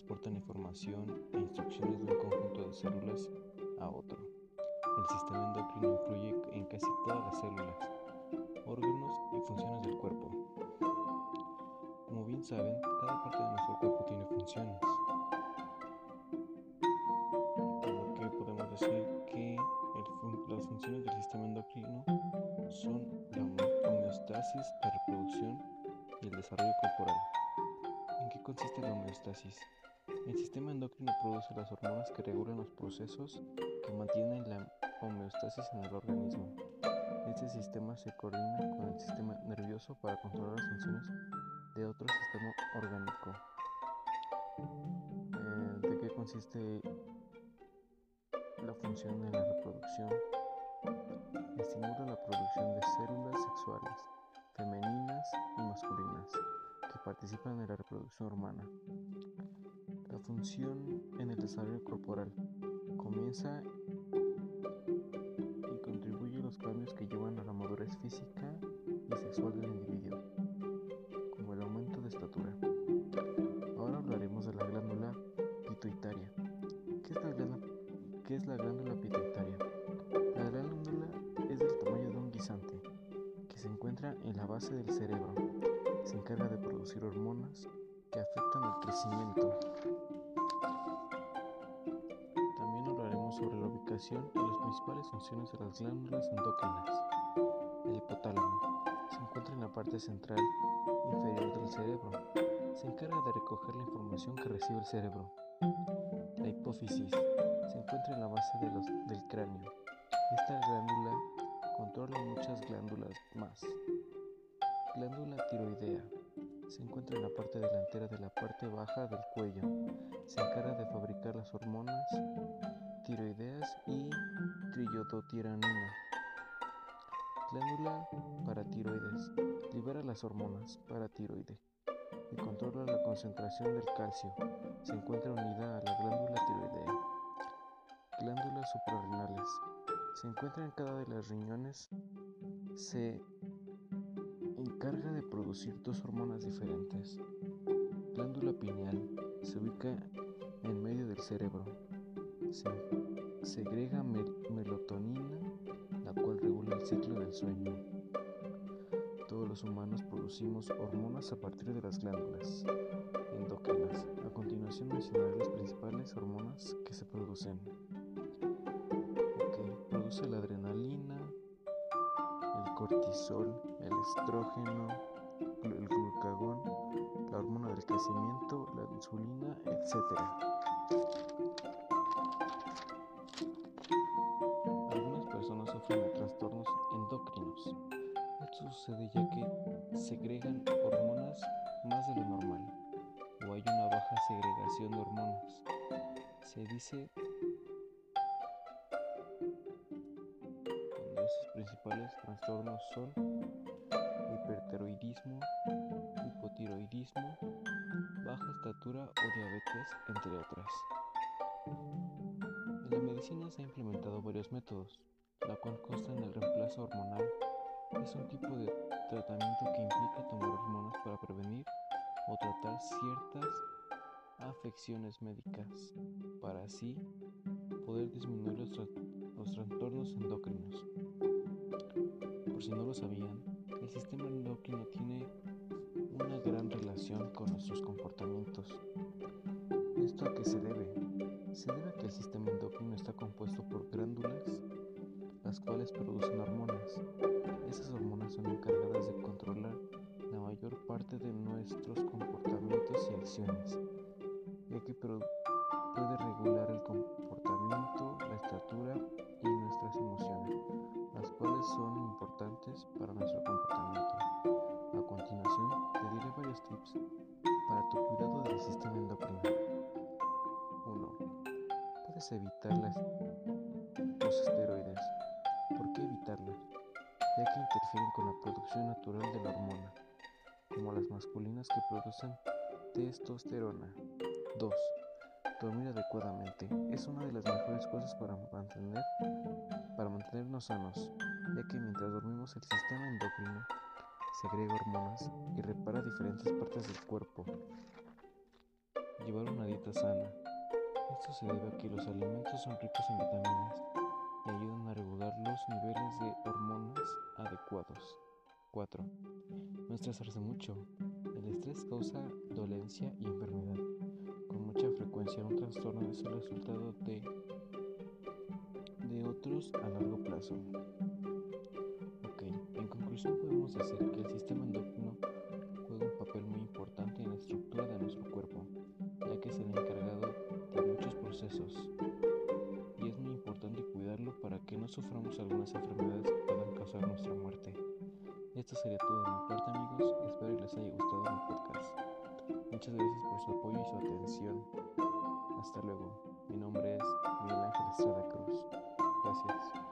Transportan información e instrucciones de un conjunto de células a otro. El sistema endocrino influye en casi todas las células, órganos y funciones del cuerpo. Como bien saben, cada parte de nuestro cuerpo tiene funciones. funciones del sistema endocrino son la homeostasis, la reproducción y el desarrollo corporal. ¿En qué consiste la homeostasis? El sistema endocrino produce las hormonas que regulan los procesos que mantienen la homeostasis en el organismo. Este sistema se coordina con el sistema nervioso para controlar las funciones de otro sistema orgánico. Eh, ¿De qué consiste la función de la reproducción? estimula la producción de células sexuales femeninas y masculinas participan en la reproducción humana. La función en el desarrollo corporal comienza y contribuye a los cambios que llevan a la madurez física y sexual del individuo, como el aumento de estatura. Ahora hablaremos de la glándula pituitaria. ¿Qué es la glándula, qué es la glándula pituitaria? en la base del cerebro. Se encarga de producir hormonas que afectan el crecimiento. También hablaremos sobre la ubicación y las principales funciones de las glándulas endócrinas. El hipotálamo se encuentra en la parte central inferior del cerebro. Se encarga de recoger la información que recibe el cerebro. La hipófisis se encuentra en la base del cráneo. Esta glándula controla muchas glándulas más. Glándula tiroidea. Se encuentra en la parte delantera de la parte baja del cuello. Se encarga de fabricar las hormonas tiroideas y triodotiranina. Glándula paratiroides. Libera las hormonas paratiroide y controla la concentración del calcio. Se encuentra unida a la glándula tiroidea. Glándulas suprarrenales se encuentra en cada de las riñones, se encarga de producir dos hormonas diferentes. Glándula pineal se ubica en medio del cerebro. Se segrega melatonina, la cual regula el ciclo del sueño. Todos los humanos producimos hormonas a partir de las glándulas endócrinas. A continuación mencionaré las principales hormonas que se producen la adrenalina, cortisol, el estrógeno, el glucagón, la hormona del crecimiento, la insulina, etc. Algunas personas sufren de trastornos endocrinos. Esto sucede ya que segregan hormonas más de lo normal o hay una baja segregación de hormonas. Se dice principales trastornos son hipertiroidismo, hipotiroidismo, baja estatura o diabetes, entre otras. En la medicina se han implementado varios métodos, la cual consta en el reemplazo hormonal. Es un tipo de tratamiento que implica tomar hormonas para prevenir o tratar ciertas afecciones médicas, para así poder disminuir los, los trastornos endocrinos por si no lo sabían, el sistema endocrino tiene una gran relación con nuestros comportamientos. ¿Esto a qué se debe? Se debe a que el sistema endocrino está compuesto por glándulas, las cuales producen hormonas. Esas hormonas son encargadas de controlar la mayor parte de nuestros comportamientos y acciones, importantes para nuestro comportamiento. A continuación, te diré varios tips para tu cuidado del sistema endocrino. 1. Puedes evitar los esteroides. ¿Por qué evitarlos? Ya que interfieren con la producción natural de la hormona, como las masculinas que producen testosterona. 2. Dormir adecuadamente es una de las mejores cosas para mantener para mantenernos sanos, ya que mientras dormimos el sistema endocrino segrega hormonas y repara diferentes partes del cuerpo. Llevar una dieta sana. Esto se debe a que los alimentos son ricos en vitaminas y ayudan a regular los niveles de hormonas adecuados. 4. No estresarse mucho. El estrés causa dolencia y enfermedad. Con mucha frecuencia un trastorno es el resultado de, de otros a largo plazo. En conclusión podemos decir que el sistema endocrino juega un papel muy importante en la estructura de nuestro cuerpo, ya que es el encargado de muchos procesos. Y es muy importante cuidarlo para que no suframos algunas enfermedades que puedan causar nuestra muerte. Y Esto sería todo de mi parte amigos, espero que les haya gustado mi podcast. Muchas gracias por su apoyo y su atención. Hasta luego, mi nombre es Miguel Ángel Estrada Cruz. Gracias.